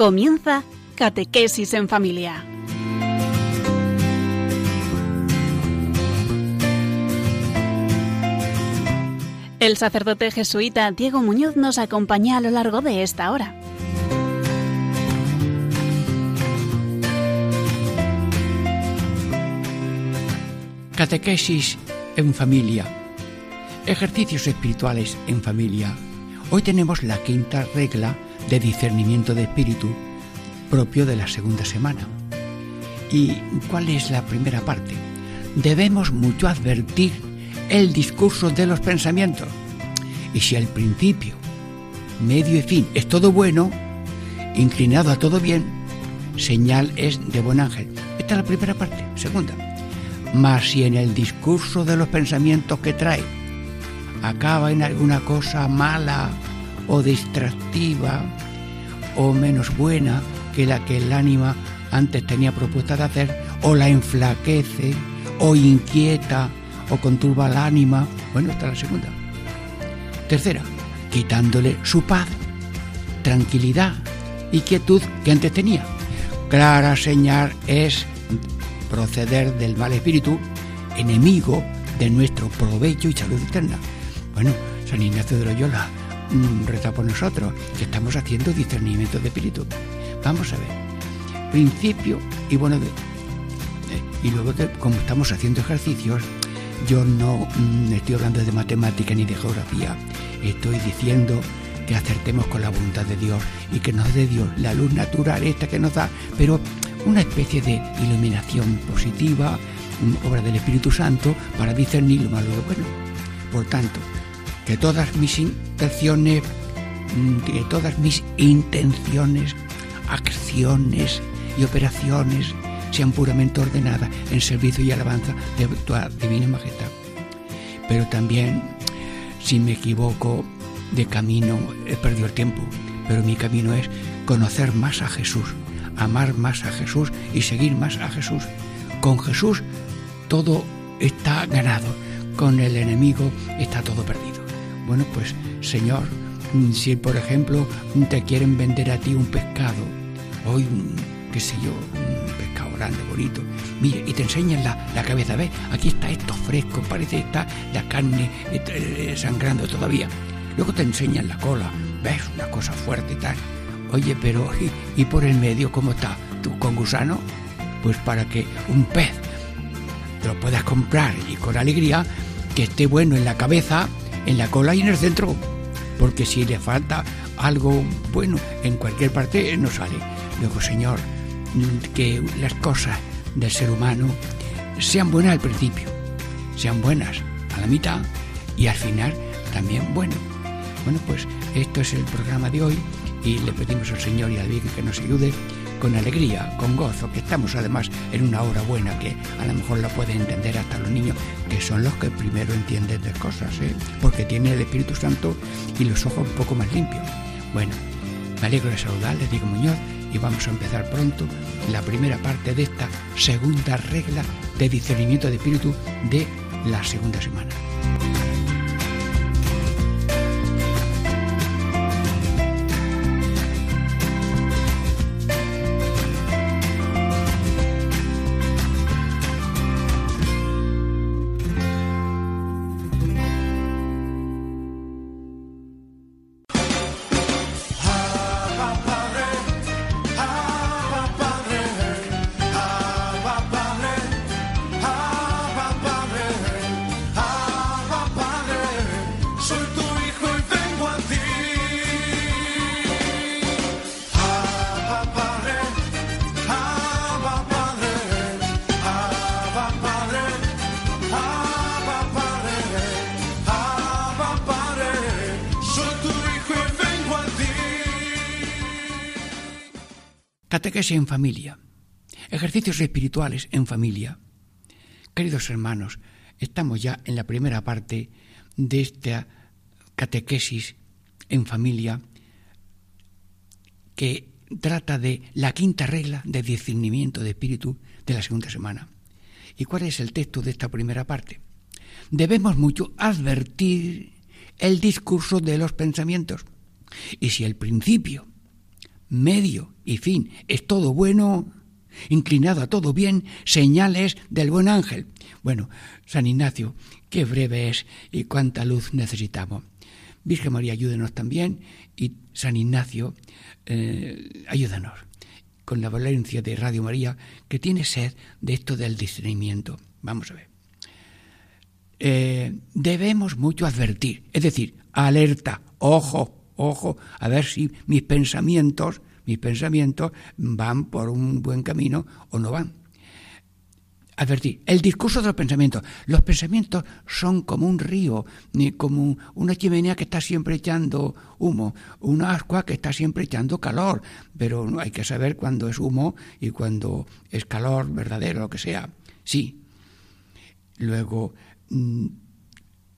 Comienza Catequesis en Familia. El sacerdote jesuita Diego Muñoz nos acompaña a lo largo de esta hora. Catequesis en familia. Ejercicios espirituales en familia. Hoy tenemos la quinta regla de discernimiento de espíritu propio de la segunda semana. ¿Y cuál es la primera parte? Debemos mucho advertir el discurso de los pensamientos. Y si al principio, medio y fin es todo bueno, inclinado a todo bien, señal es de buen ángel. Esta es la primera parte. Segunda, mas si en el discurso de los pensamientos que trae acaba en alguna cosa mala o distractiva o menos buena que la que el ánima antes tenía propuesta de hacer, o la enflaquece, o inquieta, o conturba el ánima. Bueno, esta es la segunda. Tercera, quitándole su paz, tranquilidad y quietud que antes tenía. Clara señal es proceder del mal espíritu, enemigo de nuestro provecho y salud eterna. Bueno, San Ignacio de Loyola reza por nosotros, que estamos haciendo discernimiento de espíritu. Vamos a ver. Principio y bueno, de, y luego como estamos haciendo ejercicios, yo no mm, estoy hablando de matemática ni de geografía, estoy diciendo que acertemos con la voluntad de Dios y que nos dé Dios la luz natural esta que nos da, pero una especie de iluminación positiva, obra del Espíritu Santo, para discernir lo malo bueno. Por tanto, que todas mis intenciones, mm, que todas mis intenciones, acciones y operaciones sean puramente ordenadas en servicio y alabanza de tu divina majestad. Pero también, si me equivoco de camino, he perdido el tiempo, pero mi camino es conocer más a Jesús, amar más a Jesús y seguir más a Jesús. Con Jesús todo está ganado, con el enemigo está todo perdido. Bueno, pues Señor, si por ejemplo te quieren vender a ti un pescado, hoy, qué sé yo, un pescado grande, bonito, mire, y te enseñan la, la cabeza, ¿ves? Aquí está esto fresco, parece que está la carne eh, eh, sangrando todavía. Luego te enseñan la cola, ¿ves? Una cosa fuerte y tal. Oye, pero ¿y, por el medio cómo está? ¿Tú con gusano? Pues para que un pez lo puedas comprar y con alegría, que esté bueno en la cabeza, en la cola y en el centro. Porque si le falta algo bueno en cualquier parte, no sale. Luego, Señor, que las cosas del ser humano sean buenas al principio, sean buenas a la mitad y al final también bueno. Bueno, pues esto es el programa de hoy y le pedimos al Señor y al Virgen que nos ayude con alegría, con gozo, que estamos además en una hora buena que a lo mejor la pueden entender hasta los niños, que son los que primero entienden de cosas, ¿eh? porque tiene el Espíritu Santo y los ojos un poco más limpios. Bueno, me alegro de saludarles, digo Muñoz, y vamos a empezar pronto la primera parte de esta segunda regla de discernimiento de espíritu de la segunda semana. En familia. Ejercicios espirituales en familia. Queridos hermanos, estamos ya en la primera parte de esta catequesis en familia que trata de la quinta regla de discernimiento de espíritu de la segunda semana. ¿Y cuál es el texto de esta primera parte? Debemos mucho advertir el discurso de los pensamientos. Y si el principio medio y fin es todo bueno, inclinado a todo bien, señales del buen ángel. Bueno, San Ignacio, qué breve es y cuánta luz necesitamos. Virgen María, ayúdenos también y San Ignacio, eh, ayúdanos con la valencia de Radio María que tiene sed de esto del discernimiento. Vamos a ver. Eh, debemos mucho advertir, es decir, alerta, ojo, ojo, a ver si mis pensamientos, mis pensamientos van por un buen camino o no van. Advertir, el discurso de los pensamientos. Los pensamientos son como un río, como una chimenea que está siempre echando humo, una ascua que está siempre echando calor, pero hay que saber cuándo es humo y cuándo es calor verdadero, lo que sea. Sí. Luego, mm,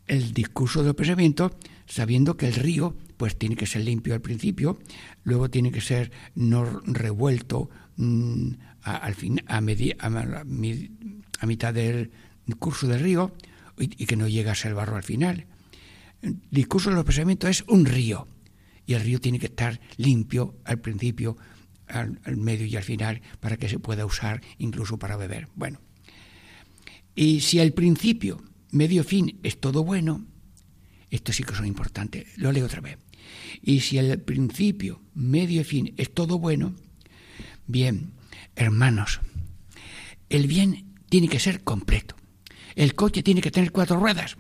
el discurso de los pensamientos, sabiendo que el río pues tiene que ser limpio al principio, luego tiene que ser no revuelto mm, a, al fin, a, a, mitad del curso del río y, que no llegue a ser barro al final. El discurso de los pensamientos es un río y el río tiene que estar limpio al principio, al, al medio y al final para que se pueda usar incluso para beber. Bueno, y si al principio, medio, fin es todo bueno, esto sí que son importantes. Lo leo otra vez. Y si el principio, medio y fin es todo bueno, bien, hermanos, el bien tiene que ser completo. El coche tiene que tener cuatro ruedas.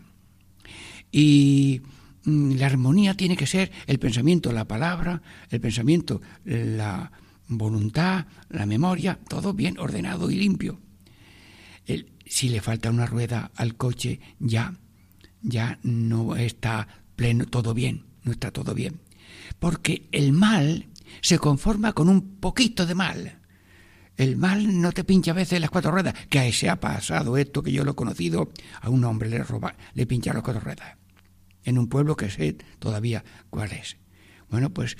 Y mm, la armonía tiene que ser el pensamiento, la palabra, el pensamiento, la voluntad, la memoria, todo bien ordenado y limpio. si le falta una rueda al coche, ya, ya no está pleno, todo bien no está todo bien. Porque el mal se conforma con un poquito de mal. El mal no te pincha a veces las cuatro ruedas, que a ese ha pasado esto que yo lo he conocido, a un hombre le roba, le pincha las cuatro ruedas, en un pueblo que sé todavía cuál es. Bueno, pues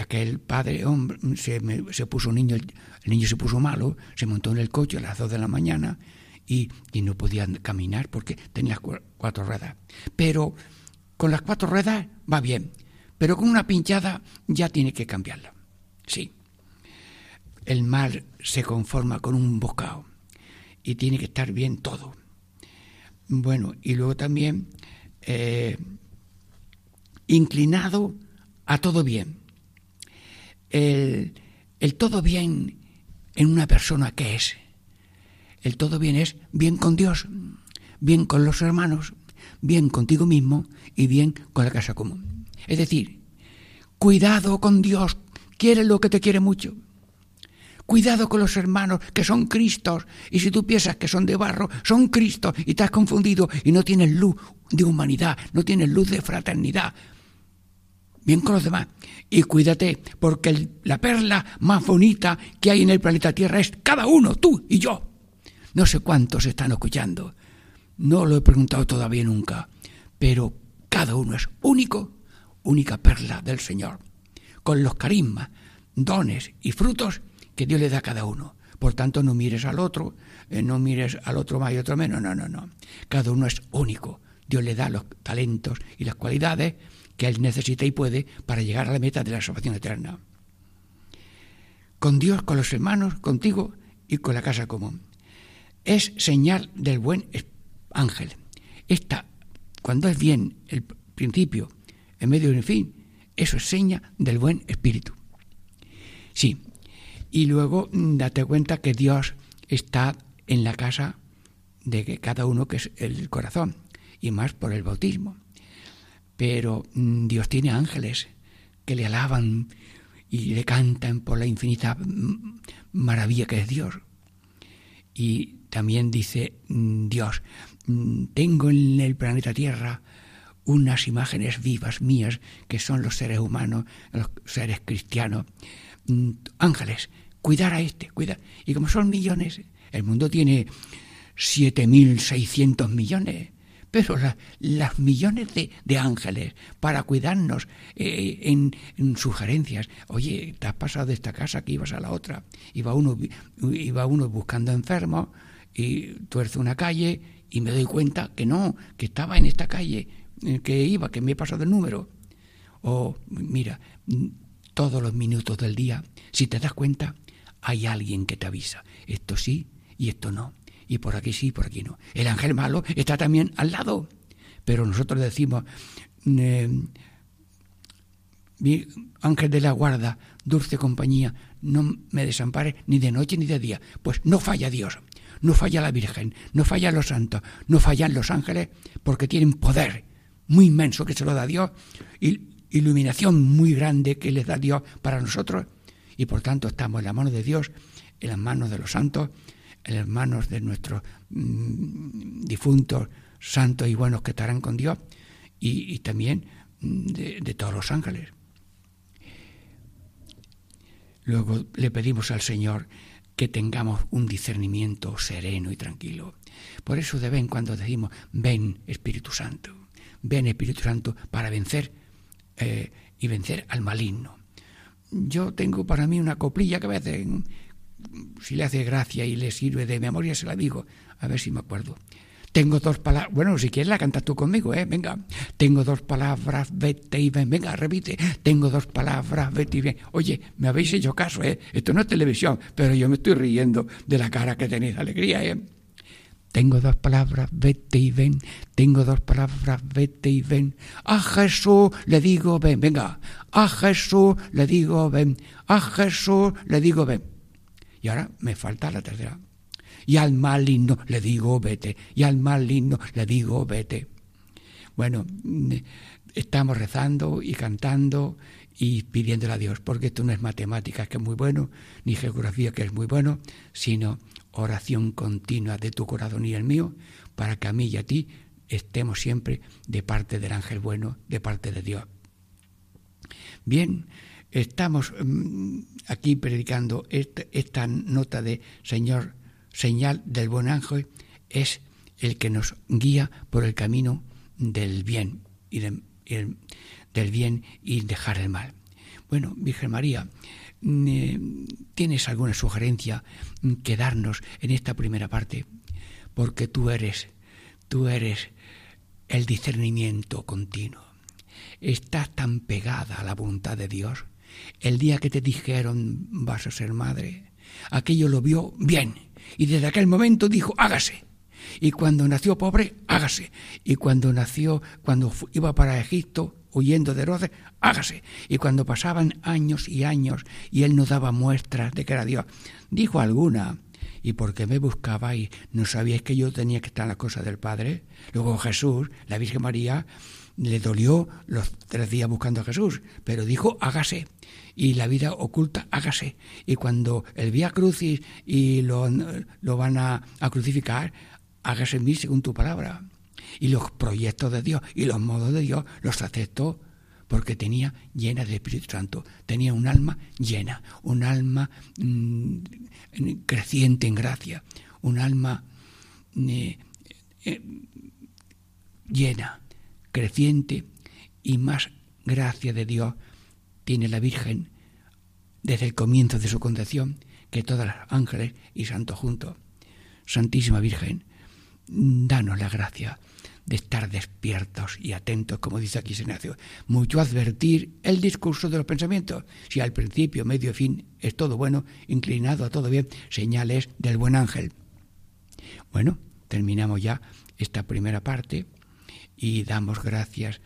aquel padre hombre se, se puso niño, el, niño se puso malo, se montó en el coche a las dos de la mañana y, no podía caminar porque tenía cuatro ruedas. Pero con las cuatro ruedas va bien, pero con una pinchada ya tiene que cambiarla. Sí. El mal se conforma con un bocado y tiene que estar bien todo. Bueno, y luego también eh, inclinado a todo bien. El, el todo bien en una persona que es. El todo bien es bien con Dios, bien con los hermanos, bien contigo mismo y bien con la casa común. Es decir, cuidado con Dios, quiere lo que te quiere mucho. Cuidado con los hermanos que son Cristos y si tú piensas que son de barro, son Cristos y has confundido y no tienes luz de humanidad, no tienes luz de fraternidad. Bien con los demás. Y cuídate, porque la perla más bonita que hay en el planeta Tierra es cada uno, tú y yo. No sé cuántos están escuchando. No lo he preguntado todavía nunca, pero cada uno es único, única perla del Señor, con los carismas, dones y frutos que Dios le da a cada uno. Por tanto, no mires al otro, eh, no mires al otro más y otro menos, no, no, no. Cada uno es único. Dios le da los talentos y las cualidades que él necesita y puede para llegar a la meta de la salvación eterna. Con Dios, con los hermanos, contigo y con la casa común. Es señal del buen ángel. Esta, cuando es bien el principio, en medio y el fin, eso es seña del buen espíritu. Sí, y luego mm, date cuenta que Dios está en la casa de cada uno, que es el corazón, y más por el bautismo. Pero mm, Dios tiene ángeles que le alaban y le cantan por la infinita mm, maravilla que es Dios. Y también dice Dios, Mm, tengo en el planeta Tierra unas imágenes vivas mías que son los seres humanos, los seres cristianos, mm, ángeles, cuidar a este, cuidar. Y como son millones, el mundo tiene 7.600 millones, pero las millones de, ángeles para cuidarnos eh, en, sugerencias. Oye, te has pasado de esta casa que ibas a la otra. Iba uno, iba uno buscando enfermos y tuerce una calle y me doy cuenta que no, que estaba en esta calle, que iba, que me he pasado el número. O, mira, todos los minutos del día, si te das cuenta, hay alguien que te avisa. Esto sí y esto no. Y por aquí sí, por aquí no. El ángel malo está también al lado. Pero nosotros decimos, eh, mi ángel de la guarda, dulce compañía, no me desampare ni de noche ni de día. Pues no falla Dios, no falla la Virgen, no fallan los santos, no fallan los ángeles, porque tienen poder muy inmenso que se lo da Dios iluminación muy grande que les da Dios para nosotros. Y por tanto estamos en la mano de Dios, en las manos de los santos, en las manos de nuestros mm, difuntos santos y buenos que estarán con Dios y, también mm, de todos los ángeles. Luego le pedimos al Señor que tengamos un discernimiento sereno y tranquilo. Por eso de vez en cuando decimos, ven Espíritu Santo, ven Espíritu Santo para vencer eh, y vencer al maligno. Yo tengo para mí una coplilla que a veces, si le hace gracia y le sirve de memoria, se la digo, a ver si me acuerdo. Tengo dos palabras, bueno, si quieres la cantas tú conmigo, ¿eh? Venga, tengo dos palabras, vete y ven, venga, repite, tengo dos palabras, vete y ven. Oye, me habéis hecho caso, ¿eh? Esto no es televisión, pero yo me estoy riendo de la cara que tenéis alegría, ¿eh? Tengo dos palabras, vete y ven. Tengo dos palabras, vete y ven. A Jesús le digo ven. Venga, a Jesús le digo ven. A Jesús le digo ven. Y ahora me falta la tercera y al maligno le digo vete, y al maligno le digo vete. Bueno, mm, estamos rezando y cantando y pidiéndole a Dios, porque esto no es matemáticas, que es muy bueno, ni geografía, que es muy bueno, sino oración continua de tu corazón y el mío, para que a mí y a ti estemos siempre de parte del ángel bueno, de parte de Dios. Bien, estamos mm, aquí predicando esta, esta nota de Señor, señal del buen ángel es el que nos guía por el camino del bien y del bien y dejar el mal. Bueno, Virgen María, eh, ¿tienes alguna sugerencia que darnos en esta primera parte? Porque tú eres, tú eres el discernimiento continuo. Estás tan pegada a la voluntad de Dios. El día que te dijeron vas a ser madre, aquello lo vio bien y desde aquel momento dijo, hágase. Y cuando nació pobre, hágase. Y cuando nació, cuando iba para Egipto, huyendo de Herodes, hágase. Y cuando pasaban años y años y él no daba muestras de que era Dios, dijo alguna, ¿y porque me buscabais? ¿No sabíais que yo tenía que estar en la cosa del Padre? Luego Jesús, la Virgen María, le dolió los tres días buscando a Jesús, pero dijo, hágase. Y la vida oculta, hágase. Y cuando el vía crucis y lo, lo van a, a, crucificar, hágase en mí según tu palabra. Y los proyectos de Dios y los modos de Dios los aceptó porque tenía llena del Espíritu Santo, tenía un alma llena, un alma mmm, creciente en gracia, un alma eh, eh, llena creciente y más gracia de Dios tiene la Virgen desde el comienzo de su concepción que todas las ángeles y santos juntos. Santísima Virgen, danos la gracia de estar despiertos y atentos, como dice aquí Ignacio. Mucho advertir el discurso de los pensamientos. Si al principio, medio y fin es todo bueno, inclinado a todo bien, señales del buen ángel. Bueno, terminamos ya esta primera parte y damos gracias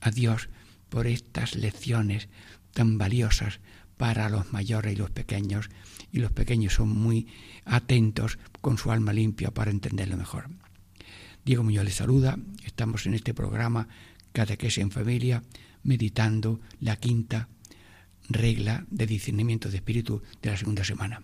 a Dios por estas lecciones tan valiosas para los mayores y los pequeños, y los pequeños son muy atentos con su alma limpia para entenderlo mejor. Diego Muñoz les saluda, estamos en este programa Catequesia en Familia, meditando la quinta regla de discernimiento de espíritu de la segunda semana.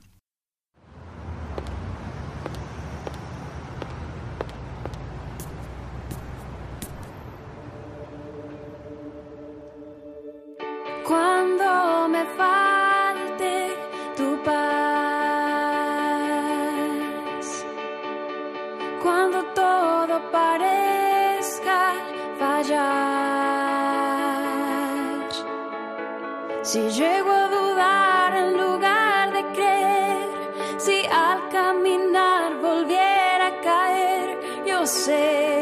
Si llego a dudar en lugar de creer, si al caminar volviera a caer, yo sé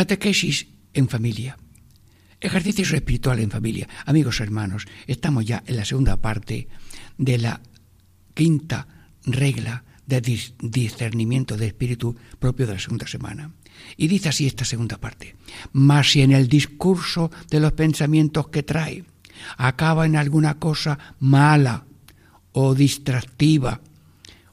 Catequesis en familia. Ejercicios espirituales en familia. Amigos hermanos, estamos ya en la segunda parte de la quinta regla de discernimiento de espíritu propio de la segunda semana. Y dice así esta segunda parte. Mas si en el discurso de los pensamientos que trae acaba en alguna cosa mala o distractiva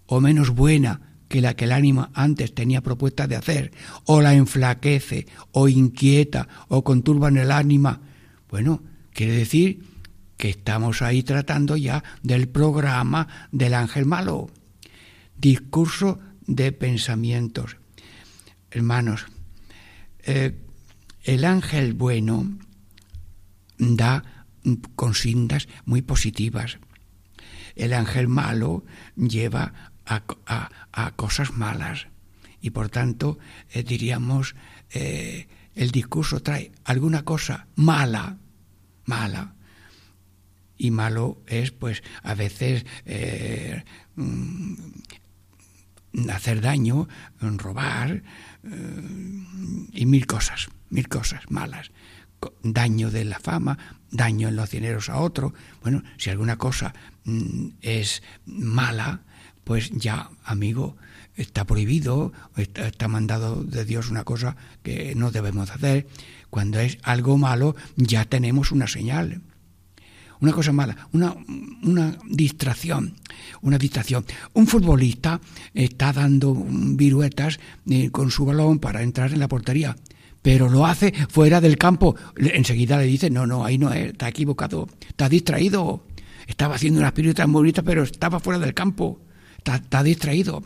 o menos buena que la que el ánima antes tenía propuesta de hacer, o la enflaquece, o inquieta, o conturba en el ánima, bueno, quiere decir que estamos ahí tratando ya del programa del ángel malo. Discurso de pensamientos. Hermanos, eh, el ángel bueno da consignas muy positivas. El ángel malo lleva a, cosas malas. Y por tanto, eh, diríamos, eh, el discurso trae alguna cosa mala, mala. Y malo es, pues, a veces eh, mm, hacer daño, robar y mil cosas, mil cosas malas. Daño de la fama, daño en los dineros a otro. Bueno, si alguna cosa mm, es mala, pues ya, amigo, está prohibido, está, mandado de Dios una cosa que no debemos hacer. Cuando es algo malo, ya tenemos una señal. Una cosa mala, una, distracción, una distracción. Un futbolista está dando viruetas eh, con su balón para entrar en la portería, pero lo hace fuera del campo. Enseguida le dice, no, no, ahí no es, está equivocado, está distraído. Estaba haciendo unas piruetas muy bonitas, pero estaba fuera del campo está distraído.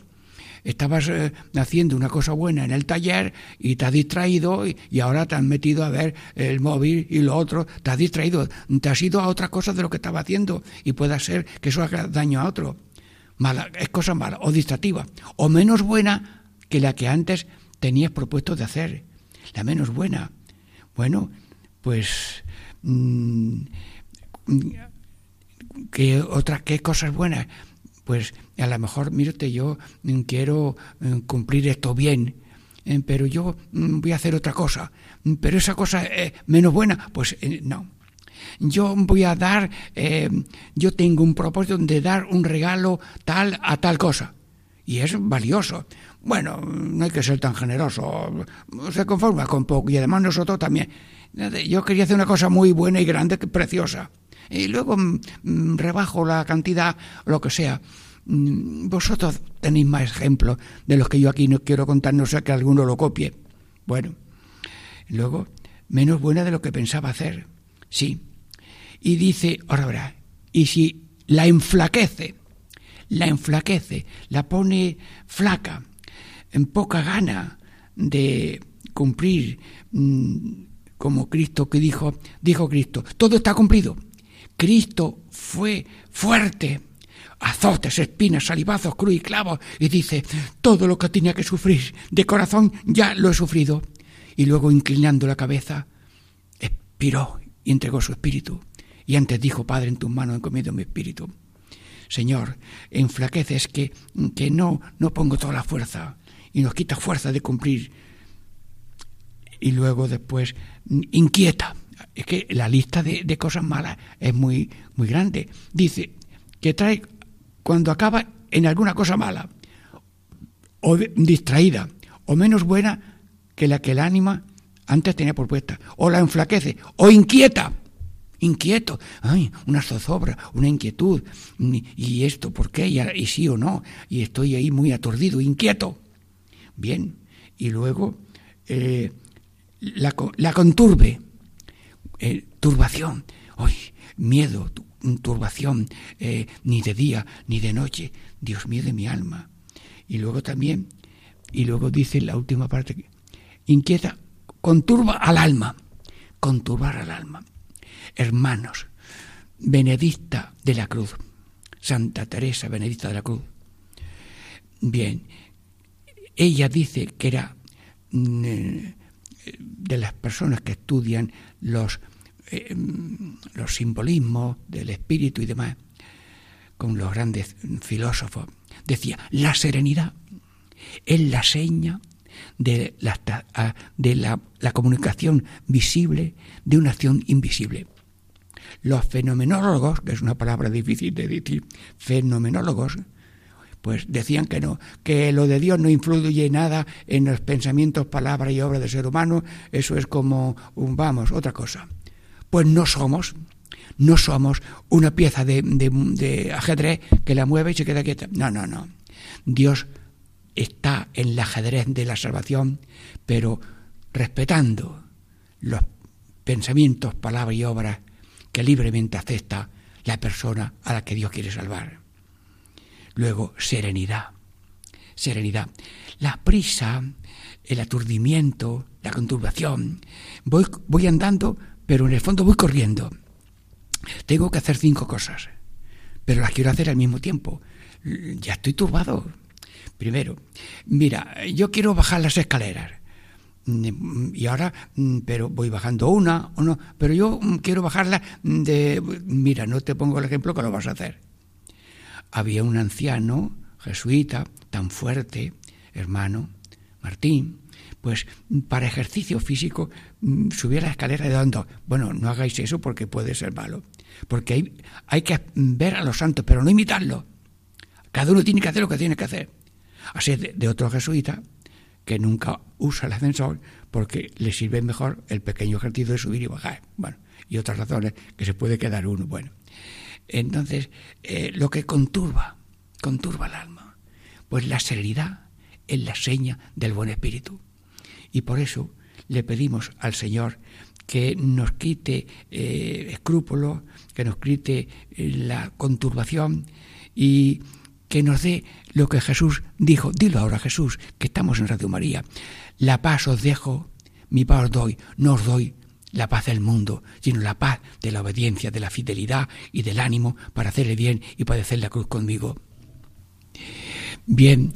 Estabas eh, haciendo una cosa buena en el taller y te has distraído y, ahora te has metido a ver el móvil y lo otro, te has distraído, te has ido a otra cosa de lo que estaba haciendo y puede ser que eso haga daño a otro. Es cosa mala o distractiva o menos buena que la que antes tenías propuesto de hacer. La menos buena. Bueno, pues mm, ¿qué otras qué cosas buenas? Pues a lo mejor, mírate, yo mm, quiero mm, cumplir esto bien, eh, pero yo mm, voy a hacer otra cosa, pero esa cosa es menos buena, pues eh, no. Yo voy a dar, eh, yo tengo un propósito de dar un regalo tal a tal cosa, y es valioso. Bueno, no hay que ser tan generoso, se conforma con poco, y además nosotros también. Yo quería hacer una cosa muy buena y grande, preciosa y luego mm, mm, rebajo la cantidad, lo que sea. Mm, vosotros tenéis más ejemplos de los que yo aquí no quiero contar, no sé que alguno lo copie. Bueno, luego, menos buena de lo que pensaba hacer. Sí. Y dice, ahora verá, y si la enflaquece, la enflaquece, la pone flaca, en poca gana de cumplir como Cristo que dijo, dijo Cristo, todo está cumplido. Cristo fue fuerte. Azotes, espinas, salivazos, cruz y clavos. Y dice, todo lo que tenía que sufrir de corazón ya lo he sufrido. Y luego, inclinando la cabeza, expiró y entregó su espíritu. Y antes dijo, Padre, en tus manos encomiendo mi espíritu. Señor, enflaqueces que, que no, no pongo toda la fuerza y nos quita fuerza de cumplir. Y luego después inquieta es que la lista de, cosas malas es muy, muy grande. Dice que trae cuando acaba en alguna cosa mala, o distraída, o menos buena que la que el ánima antes tenía propuesta, o la enflaquece, o inquieta, inquieto, ay, una zozobra, una inquietud, y esto, ¿por qué? Y, sí o no, y estoy ahí muy aturdido, inquieto. Bien, y luego eh, la, la conturbe, eh, turbación, hoy miedo, turbación, eh, ni de día ni de noche, Dios mío de mi alma. Y luego también, y luego dice la última parte, inquieta, conturba al alma, conturbar al alma. Hermanos, Benedicta de la Cruz, Santa Teresa Benedicta de la Cruz. Bien, ella dice que era mm, eh, de las personas que estudian los eh, los simbolismos del espíritu y demás, con los grandes filósofos, decía, la serenidad es la seña de, la, de la comunicación visible de una acción invisible. Los fenomenólogos, que es una palabra difícil de decir, fenomenólogos, pues decían que no, que lo de Dios no influye nada en los pensamientos, palabras y obras del ser humano, eso es como un vamos, otra cosa. Pues no somos, no somos una pieza de, ajedrez que la mueve y se queda quieta. No, no, no. Dios está en el ajedrez de la salvación, pero respetando los pensamientos, palabras y obras que libremente acepta la persona a la que Dios quiere salvar. Luego, serenidad. Serenidad. La prisa, el aturdimiento, la conturbación. Voy, voy andando, pero en el fondo voy corriendo. Tengo que hacer cinco cosas, pero las quiero hacer al mismo tiempo. Ya estoy turbado. Primero, mira, yo quiero bajar las escaleras. Y ahora, pero voy bajando una o no, pero yo quiero bajarla de... Mira, no te pongo el ejemplo que lo vas a hacer había un anciano jesuita tan fuerte, hermano Martín, pues para ejercicio físico mm, subía la escalera dando, bueno, no hagáis eso porque puede ser malo, porque hay, hay que ver a los santos, pero no imitarlo. Cada uno tiene que hacer lo que tiene que hacer. Así de, de otro jesuita que nunca usa el ascensor porque le sirve mejor el pequeño ejercicio de subir y bajar. Bueno, y otras razones que se puede quedar uno. Bueno, entonces, eh, lo que conturba, conturba el alma, pues la serenidad es la seña del buen espíritu. Y por eso le pedimos al Señor que nos quite eh, escrúpulos, que nos quite eh, la conturbación y que nos dé lo que Jesús dijo. Dilo ahora, Jesús, que estamos en Radio María. La paz os dejo, mi paz os doy, no os doy la paz del mundo, sino la paz de la obediencia, de la fidelidad y del ánimo para hacerle bien y padecer la cruz conmigo. Bien,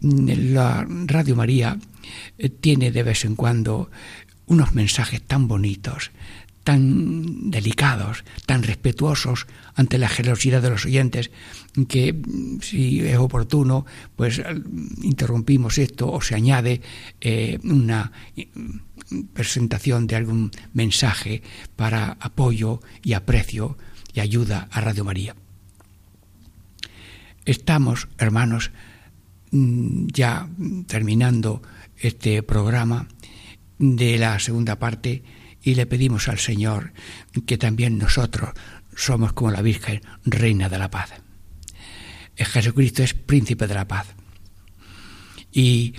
la Radio María tiene de vez en cuando unos mensajes tan bonitos, tan delicados, tan respetuosos ante la generosidad de los oyentes, que si es oportuno, pues interrumpimos esto o se añade eh, una presentación de algún mensaje para apoyo y aprecio y ayuda a Radio María. Estamos, hermanos, mm, ya terminando este programa de la segunda parte y le pedimos al Señor que también nosotros somos como la Virgen, Reina de la Paz. Jesucristo es príncipe de la paz. Y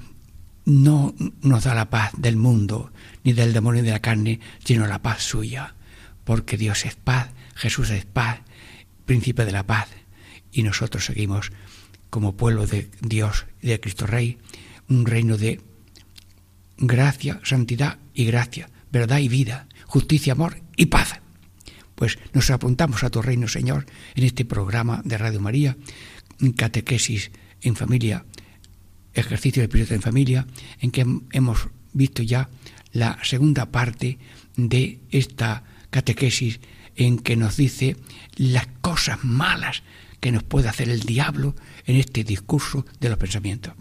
no nos da la paz del mundo, ni del demonio de la carne, sino la paz suya. Porque Dios es paz, Jesús es paz, príncipe de la paz. Y nosotros seguimos como pueblo de Dios y de Cristo Rey, un reino de gracia, santidad y gracia, verdad y vida, justicia, amor y paz. Pues nos apuntamos a tu reino, Señor, en este programa de Radio María, catequesis en familia ejercicio de espíritu en familia, en que hemos visto ya la segunda parte de esta catequesis en que nos dice las cosas malas que nos puede hacer el diablo en este discurso de los pensamientos.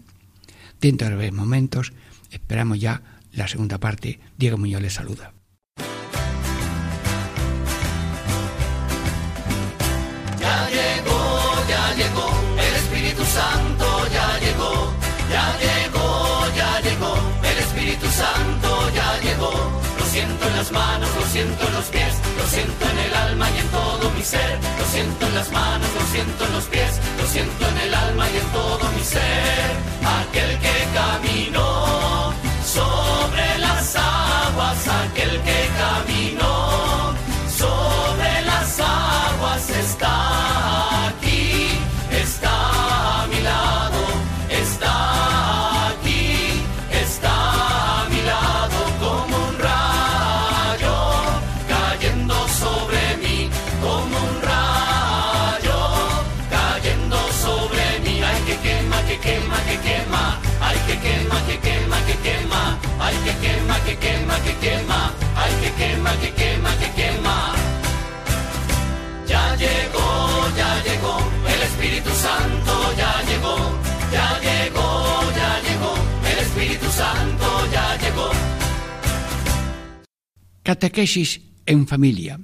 Dentro de breves momentos esperamos ya la segunda parte. Diego Muñoz les saluda. Ya llegó, ya llegó el Espíritu Santo ya llegó, ya llegó, el Espíritu Santo ya llegó. Lo siento en las manos, lo siento en los pies, lo siento en el alma y en todo mi ser. Lo siento en las manos, lo siento en los pies, lo siento en el alma y en todo mi ser. Aquel que caminó sobre las aguas, aquel que que quema, que quema, ay que quema, que quema, que quema. Ya llegó, ya llegó, el Espíritu Santo ya llegó, ya llegó, ya llegó, el Espíritu Santo ya llegó. Catequesis en familia.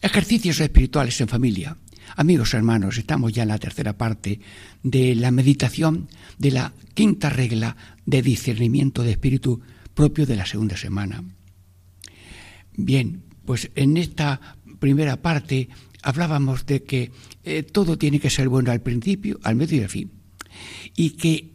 Ejercicios espirituales en familia. Amigos hermanos, estamos ya en la tercera parte de la meditación de la quinta regla de discernimiento de espíritu propio de la segunda semana. Bien, pues en esta primera parte hablábamos de que eh, todo tiene que ser bueno al principio, al medio y al fin. Y que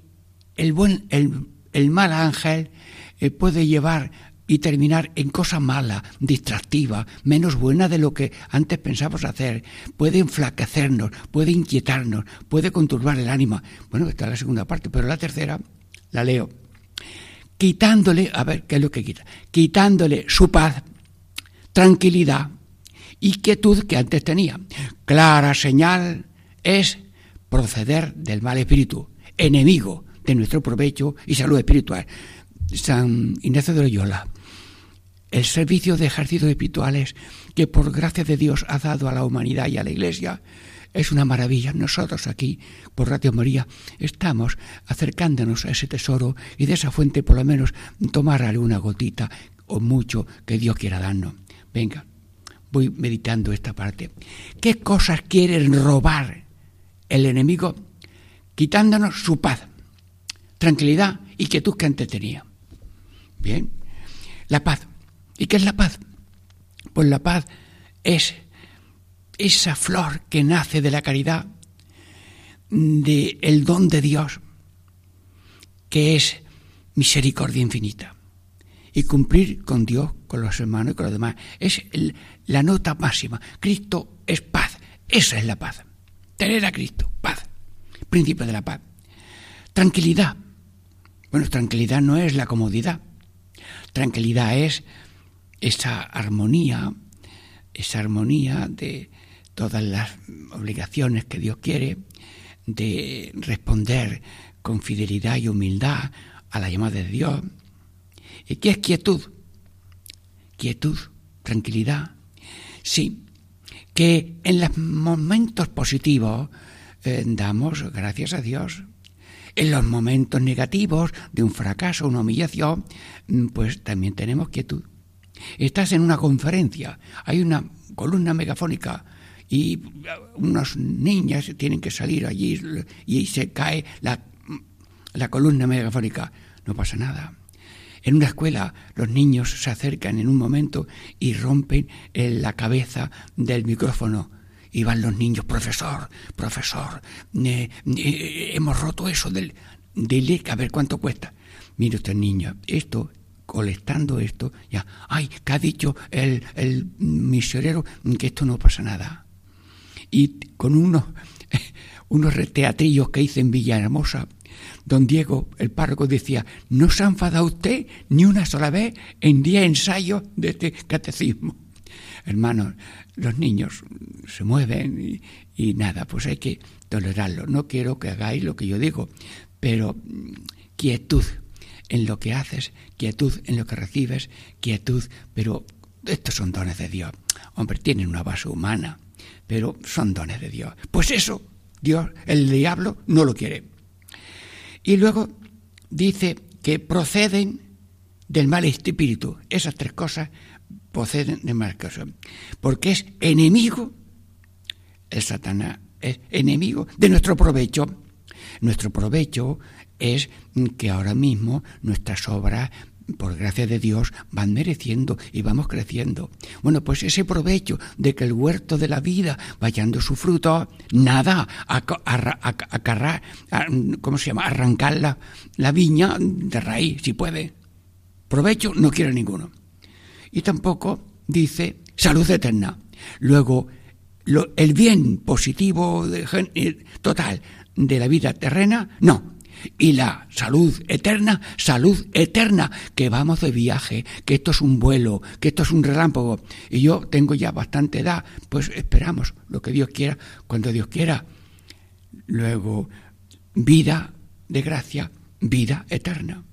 el, buen, el, mal ángel eh, puede llevar y terminar en cosa mala, distractiva, menos buena de lo que antes pensábamos hacer. Puede enflaquecernos, puede inquietarnos, puede conturbar el ánima. Bueno, esta es la segunda parte, pero la tercera la leo. Quitándole, a ver, ¿qué es lo que quita? Quitándole su paz, tranquilidad y quietud que antes tenía. Clara señal es proceder del mal espíritu, enemigo de nuestro provecho y salud espiritual. San Ignacio de Loyola el servicio de ejercicios espirituales que por gracia de Dios ha dado a la humanidad y a la Iglesia es una maravilla. Nosotros aquí, por Radio María, estamos acercándonos a ese tesoro y de esa fuente por lo menos tomar alguna gotita o mucho que Dios quiera darnos. Venga, voy meditando esta parte. ¿Qué cosas quiere robar el enemigo? Quitándonos su paz, tranquilidad y quietud que antes tenía. Bien, la paz. ¿Y qué es la paz? Pues la paz es esa flor que nace de la caridad, del el don de Dios, que es misericordia infinita. Y cumplir con Dios, con los hermanos y con los demás. Es la nota máxima. Cristo es paz. Esa es la paz. Tener a Cristo, paz. Príncipe de la paz. Tranquilidad. Bueno, tranquilidad no es la comodidad. Tranquilidad es esa armonía, esa armonía de todas las obligaciones que Dios quiere, de responder con fidelidad y humildad a la llamada de Dios. ¿Y qué es quietud? Quietud, tranquilidad. Sí, que en los momentos positivos eh, damos gracias a Dios. En los momentos negativos de un fracaso, una humillación, mm, pues también tenemos quietud. Estás en una conferencia, hay una columna megafónica y unas niñas tienen que salir allí y se cae la, la columna megafónica. No pasa nada. En una escuela los niños se acercan en un momento y rompen la cabeza del micrófono. Y van los niños, profesor, profesor, hemos roto eso del... Dile a ver cuánto cuesta. Mire usted, niño, esto colectando esto, ya, ay, que ha dicho el, el misionero que esto no pasa nada. Y con unos, unos teatrillos que hice en Villahermosa, don Diego, el párroco, decía, no se ha enfadado usted ni una sola vez en día ensayo de este catecismo. Hermanos, los niños se mueven y, y nada, pues hay que tolerarlo. No quiero que hagáis lo que yo digo, pero mm, quietud, en lo que haces, quietud en lo que recibes, quietud, pero estos son dones de Dios. Hombre, tienen una base humana, pero son dones de Dios. Pues eso, Dios, el diablo, no lo quiere. Y luego dice que proceden del mal espíritu. Esas tres cosas proceden del mal espíritu. Porque es enemigo, el Satanás es enemigo de nuestro provecho. Nuestro provecho es que ahora mismo nuestras obras por gracia de Dios, van mereciendo y vamos creciendo. Bueno, pues ese provecho de que el huerto de la vida vaya dando su fruto, nada, a, ¿cómo se llama? Arrancar la, viña de raíz, si puede. Provecho no quiere ninguno. Y tampoco dice salud eterna. Luego, el bien positivo de, total de la vida terrena, no, y la salud eterna, salud eterna, que vamos de viaje, que esto es un vuelo, que esto es un relámpago. Y yo tengo ya bastante edad, pues esperamos lo que Dios quiera, cuando Dios quiera. Luego, vida de gracia, vida eterna.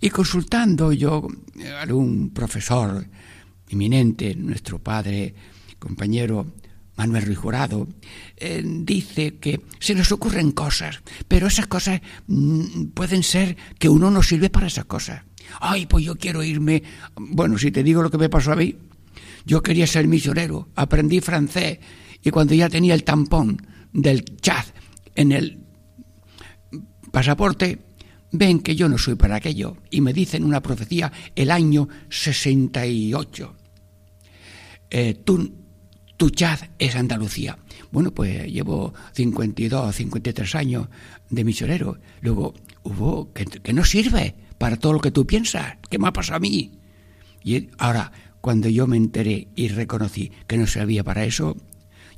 Y consultando yo a algún profesor eminente, nuestro padre, compañero Manuel Ruiz Jurado, eh, dice que se nos ocurren cosas, pero esas cosas mm, pueden ser que uno no sirve para esas cosas. Ay, pues yo quiero irme. Bueno, si te digo lo que me pasó a mí, yo quería ser misionero, aprendí francés y cuando ya tenía el tampón del Chad en el pasaporte, ven que yo no soy para aquello y me dicen una profecía el año 68. Eh, tú, tu Chad es Andalucía. Bueno, pues llevo 52, 53 años de misionero. Luego hubo que, que no sirve para todo lo que tú piensas. ¿Qué me ha pasado a mí? Y ahora, cuando yo me enteré y reconocí que no servía para eso,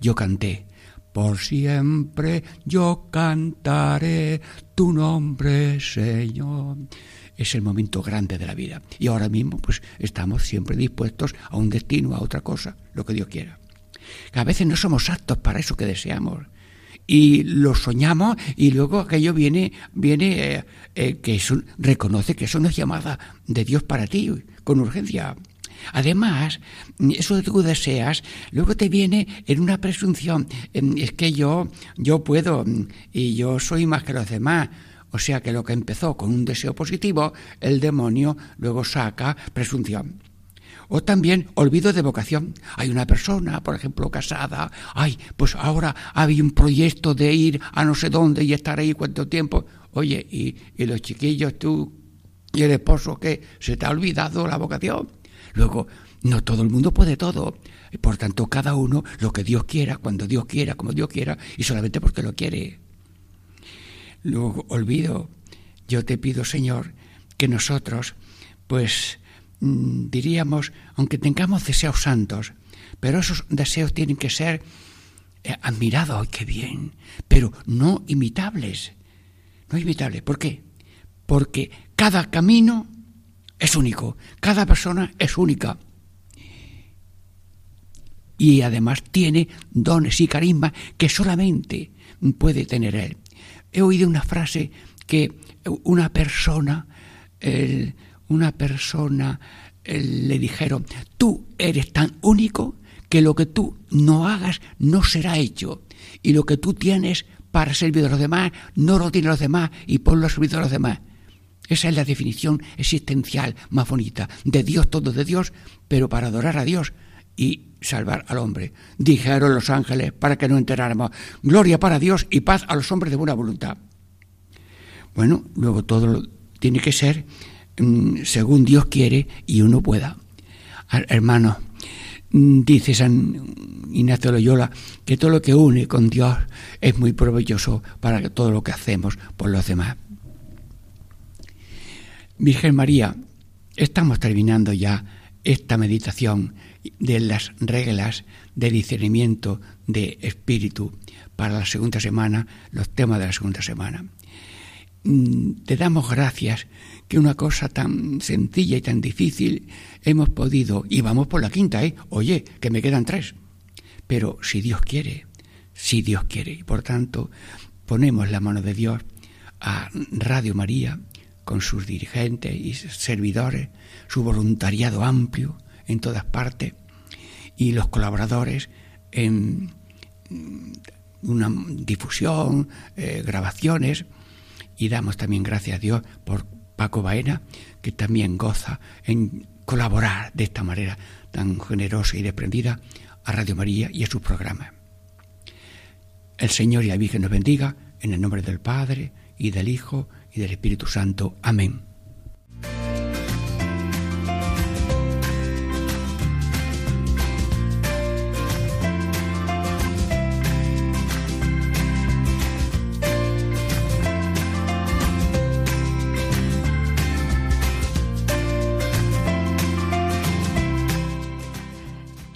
yo canté. Por siempre yo cantaré tu nombre, Señor. Es el momento grande de la vida. Y ahora mismo, pues estamos siempre dispuestos a un destino, a otra cosa, lo que Dios quiera. A veces no somos aptos para eso que deseamos y lo soñamos y luego aquello viene, viene eh, eh, que eso, reconoce que eso no es llamada de Dios para ti, con urgencia. Además, eso que tú deseas, luego te viene en una presunción, es que yo, yo puedo y yo soy más que los demás. O sea que lo que empezó con un deseo positivo, el demonio luego saca presunción. O también olvido de vocación. Hay una persona, por ejemplo, casada, ay, pues ahora había un proyecto de ir a no sé dónde y estar ahí cuánto tiempo. Oye, y, y los chiquillos, tú y el esposo, ¿qué? ¿Se te ha olvidado la vocación? Luego, no todo el mundo puede todo. Por tanto, cada uno lo que Dios quiera, cuando Dios quiera, como Dios quiera, y solamente porque lo quiere. Luego, olvido, yo te pido, Señor, que nosotros, pues, diríamos, aunque tengamos deseos santos, pero esos deseos tienen que ser eh, admirados, qué bien, pero no imitables. No imitables. ¿Por qué? Porque cada camino es único, cada persona es única. Y además tiene dones y carisma que solamente puede tener él. He oído una frase que una persona, una persona le dijeron, tú eres tan único que lo que tú no hagas no será hecho. Y lo que tú tienes para servir a los demás, no lo tienen los demás y ponlo a servir a los demás. Esa es la definición existencial más bonita. De Dios, todo de Dios, pero para adorar a Dios y salvar al hombre. Dijeron los ángeles para que no enteráramos. Gloria para Dios y paz a los hombres de buena voluntad. Bueno, luego todo tiene que ser según Dios quiere y uno pueda. Hermano, mm, dice San Ignacio Loyola que todo lo que une con Dios es muy provechoso para todo lo que hacemos por los demás. Virgen María, estamos terminando ya esta meditación de las reglas de discernimiento de espíritu para la segunda semana, los temas de la segunda semana. Mm, te damos gracias que una cosa tan sencilla y tan difícil hemos podido, y vamos por la quinta, ¿eh? Oye, que me quedan tres. Pero si Dios quiere, si Dios quiere, y por tanto ponemos la mano de Dios a Radio María, con sus dirigentes y servidores, su voluntariado amplio en todas partes y los colaboradores en una difusión, eh, grabaciones y damos también gracias a Dios por Paco Baena, que también goza en colaborar de esta manera tan generosa y desprendida a Radio María y a sus programas. El Señor y la Virgen nos bendiga en el nombre del Padre y del Hijo y del Espíritu Santo. Amén.